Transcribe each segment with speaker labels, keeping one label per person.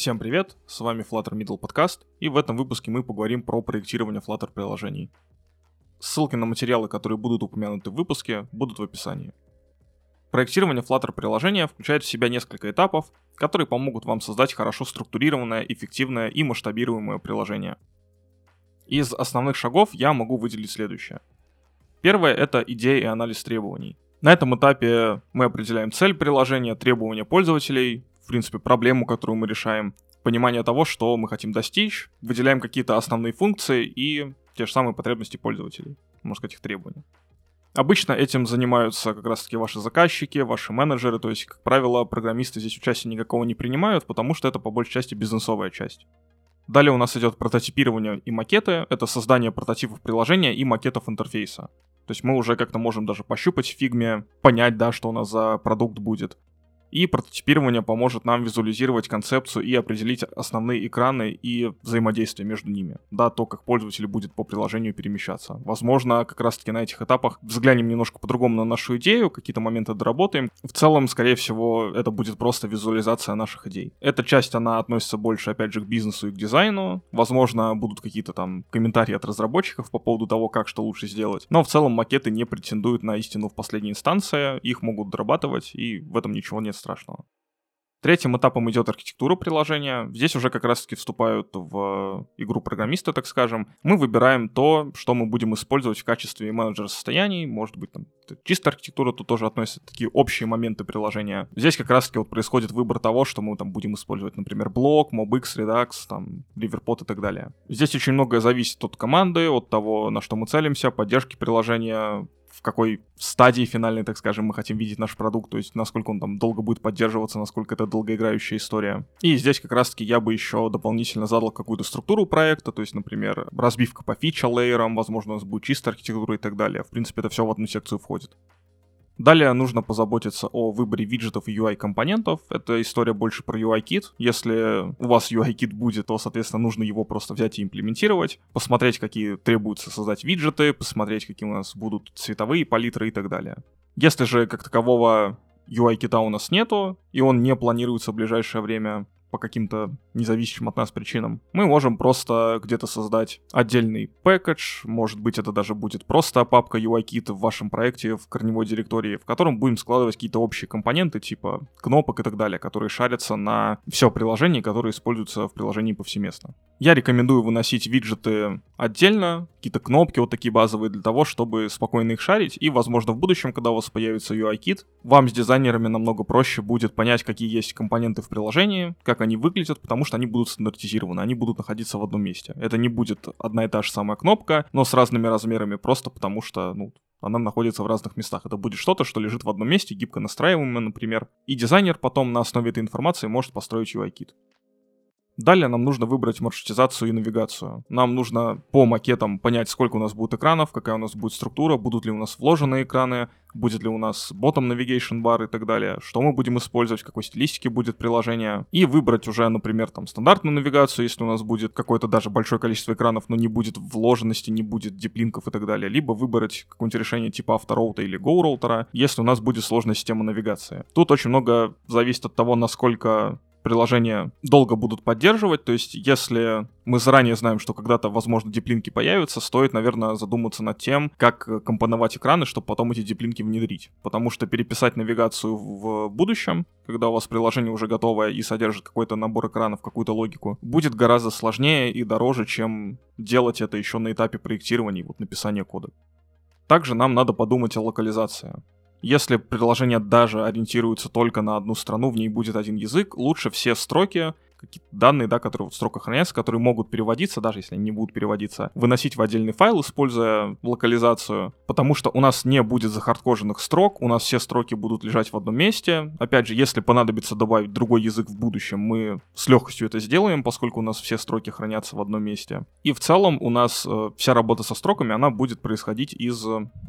Speaker 1: Всем привет, с вами Flutter Middle Podcast, и в этом выпуске мы поговорим про проектирование Flutter приложений. Ссылки на материалы, которые будут упомянуты в выпуске, будут в описании. Проектирование Flutter приложения включает в себя несколько этапов, которые помогут вам создать хорошо структурированное, эффективное и масштабируемое приложение. Из основных шагов я могу выделить следующее. Первое — это идея и анализ требований. На этом этапе мы определяем цель приложения, требования пользователей, принципе, проблему, которую мы решаем, понимание того, что мы хотим достичь, выделяем какие-то основные функции и те же самые потребности пользователей, можно сказать, их требования. Обычно этим занимаются как раз-таки ваши заказчики, ваши менеджеры, то есть, как правило, программисты здесь участия никакого не принимают, потому что это по большей части бизнесовая часть. Далее у нас идет прототипирование и макеты, это создание прототипов приложения и макетов интерфейса. То есть мы уже как-то можем даже пощупать в фигме, понять, да, что у нас за продукт будет. И прототипирование поможет нам визуализировать концепцию и определить основные экраны и взаимодействие между ними. Да, то, как пользователь будет по приложению перемещаться. Возможно, как раз-таки на этих этапах взглянем немножко по-другому на нашу идею, какие-то моменты доработаем. В целом, скорее всего, это будет просто визуализация наших идей. Эта часть, она относится больше, опять же, к бизнесу и к дизайну. Возможно, будут какие-то там комментарии от разработчиков по поводу того, как что лучше сделать. Но в целом макеты не претендуют на истину в последней инстанции, их могут дорабатывать, и в этом ничего нет страшного. Третьим этапом идет архитектура приложения. Здесь уже как раз-таки вступают в игру программисты, так скажем. Мы выбираем то, что мы будем использовать в качестве менеджера состояний. Может быть, там чистая архитектура, тут тоже относятся такие общие моменты приложения. Здесь как раз-таки вот происходит выбор того, что мы там будем использовать, например, блок, MobX, Redux, там, Riverpod и так далее. Здесь очень многое зависит от команды, от того, на что мы целимся, поддержки приложения, в какой стадии финальной, так скажем, мы хотим видеть наш продукт, то есть насколько он там долго будет поддерживаться, насколько это долгоиграющая история. И здесь как раз-таки я бы еще дополнительно задал какую-то структуру проекта, то есть, например, разбивка по фича-лейерам, возможно, у нас будет чистая архитектура и так далее. В принципе, это все в одну секцию входит. Далее нужно позаботиться о выборе виджетов и UI-компонентов. Это история больше про UI-кит. Если у вас UI-кит будет, то, соответственно, нужно его просто взять и имплементировать, посмотреть, какие требуется создать виджеты, посмотреть, какие у нас будут цветовые палитры и так далее. Если же как такового UI-кита у нас нету, и он не планируется в ближайшее время, по каким-то независимым от нас причинам, мы можем просто где-то создать отдельный пэкэдж, может быть это даже будет просто папка UIKit в вашем проекте в корневой директории, в котором будем складывать какие-то общие компоненты типа кнопок и так далее, которые шарятся на все приложение, которые используются в приложении повсеместно. Я рекомендую выносить виджеты отдельно, какие-то кнопки вот такие базовые для того, чтобы спокойно их шарить, и, возможно, в будущем, когда у вас появится UI-кит, вам с дизайнерами намного проще будет понять, какие есть компоненты в приложении, как они выглядят, потому что они будут стандартизированы, они будут находиться в одном месте. Это не будет одна и та же самая кнопка, но с разными размерами, просто потому что, ну, она находится в разных местах. Это будет что-то, что лежит в одном месте, гибко настраиваемое, например. И дизайнер потом на основе этой информации может построить UI-кит. Далее нам нужно выбрать маршрутизацию и навигацию. Нам нужно по макетам понять, сколько у нас будет экранов, какая у нас будет структура, будут ли у нас вложенные экраны, будет ли у нас bottom navigation bar и так далее, что мы будем использовать, какой стилистике будет приложение, и выбрать уже, например, там стандартную навигацию, если у нас будет какое-то даже большое количество экранов, но не будет вложенности, не будет диплинков и так далее, либо выбрать какое-нибудь решение типа автороута или go роутера, если у нас будет сложная система навигации. Тут очень много зависит от того, насколько приложения долго будут поддерживать. То есть, если мы заранее знаем, что когда-то, возможно, диплинки появятся, стоит, наверное, задуматься над тем, как компоновать экраны, чтобы потом эти диплинки внедрить. Потому что переписать навигацию в будущем, когда у вас приложение уже готовое и содержит какой-то набор экранов, какую-то логику, будет гораздо сложнее и дороже, чем делать это еще на этапе проектирования вот написания кода. Также нам надо подумать о локализации. Если приложение даже ориентируется только на одну страну, в ней будет один язык, лучше все строки какие-то данные, да, которые в строках хранятся, которые могут переводиться, даже если они не будут переводиться, выносить в отдельный файл, используя локализацию, потому что у нас не будет захардкоженных строк, у нас все строки будут лежать в одном месте. Опять же, если понадобится добавить другой язык в будущем, мы с легкостью это сделаем, поскольку у нас все строки хранятся в одном месте. И в целом у нас э, вся работа со строками, она будет происходить из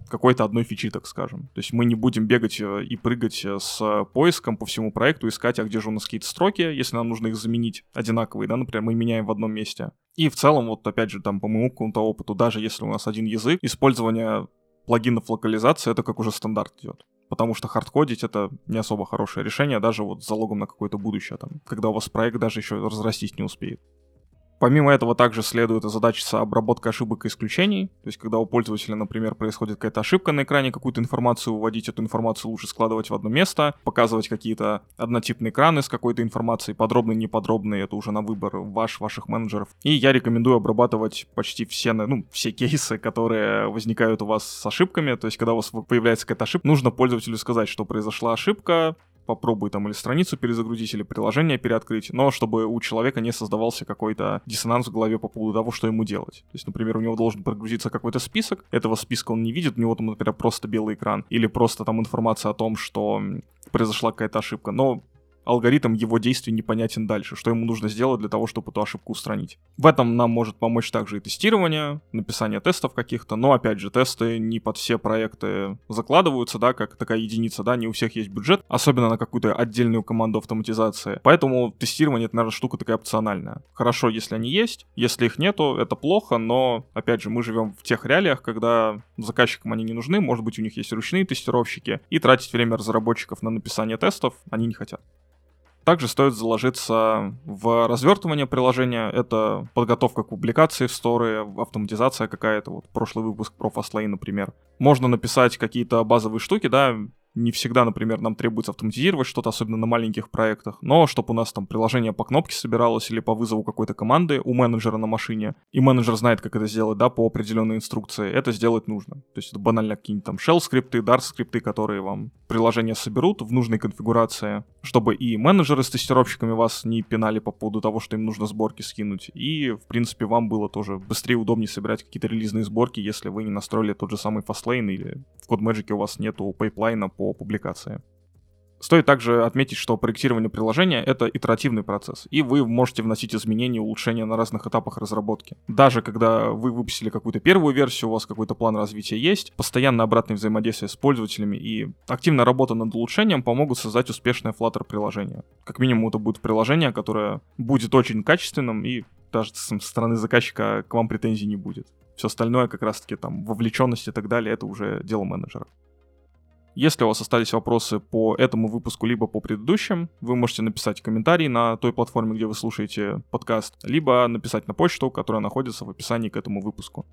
Speaker 1: какой-то одной фичи, так скажем. То есть мы не будем бегать э, и прыгать э, с поиском по всему проекту, искать, а где же у нас какие-то строки, если нам нужно их заменить заменить одинаковые, да, например, мы меняем в одном месте. И в целом, вот опять же, там, по моему какому-то опыту, даже если у нас один язык, использование плагинов локализации, это как уже стандарт идет. потому что хардкодить это не особо хорошее решение, даже вот с залогом на какое-то будущее, там, когда у вас проект даже еще разрастись не успеет. Помимо этого также следует озадачиться обработка ошибок и исключений. То есть, когда у пользователя, например, происходит какая-то ошибка на экране, какую-то информацию вводить, эту информацию лучше складывать в одно место, показывать какие-то однотипные экраны с какой-то информацией, подробные, неподробные, это уже на выбор ваш, ваших менеджеров. И я рекомендую обрабатывать почти все, ну, все кейсы, которые возникают у вас с ошибками. То есть, когда у вас появляется какая-то ошибка, нужно пользователю сказать, что произошла ошибка, попробуй там или страницу перезагрузить, или приложение переоткрыть, но чтобы у человека не создавался какой-то диссонанс в голове по поводу того, что ему делать. То есть, например, у него должен прогрузиться какой-то список, этого списка он не видит, у него там, например, просто белый экран, или просто там информация о том, что произошла какая-то ошибка, но алгоритм его действий непонятен дальше, что ему нужно сделать для того, чтобы эту ошибку устранить. В этом нам может помочь также и тестирование, написание тестов каких-то, но опять же, тесты не под все проекты закладываются, да, как такая единица, да, не у всех есть бюджет, особенно на какую-то отдельную команду автоматизации. Поэтому тестирование это, наверное, штука такая опциональная. Хорошо, если они есть, если их нету, это плохо, но, опять же, мы живем в тех реалиях, когда заказчикам они не нужны, может быть, у них есть ручные тестировщики, и тратить время разработчиков на написание тестов они не хотят. Также стоит заложиться в развертывание приложения. Это подготовка к публикации в сторы, автоматизация какая-то. Вот прошлый выпуск про Fastlane, например. Можно написать какие-то базовые штуки, да, не всегда, например, нам требуется автоматизировать что-то, особенно на маленьких проектах, но чтобы у нас там приложение по кнопке собиралось или по вызову какой-то команды у менеджера на машине, и менеджер знает, как это сделать, да, по определенной инструкции, это сделать нужно. То есть это банально какие-нибудь там shell скрипты, Dart скрипты, которые вам приложение соберут в нужной конфигурации, чтобы и менеджеры с тестировщиками вас не пинали по поводу того, что им нужно сборки скинуть, и, в принципе, вам было тоже быстрее, удобнее собирать какие-то релизные сборки, если вы не настроили тот же самый Fastlane или в CodeMagic у вас нету пайплайна по публикации. Стоит также отметить, что проектирование приложения — это итеративный процесс, и вы можете вносить изменения и улучшения на разных этапах разработки. Даже когда вы выпустили какую-то первую версию, у вас какой-то план развития есть, постоянно обратное взаимодействие с пользователями и активная работа над улучшением помогут создать успешное Flutter приложение. Как минимум это будет приложение, которое будет очень качественным и даже со стороны заказчика к вам претензий не будет. Все остальное, как раз-таки там вовлеченность и так далее, это уже дело менеджера. Если у вас остались вопросы по этому выпуску, либо по предыдущим, вы можете написать комментарий на той платформе, где вы слушаете подкаст, либо написать на почту, которая находится в описании к этому выпуску.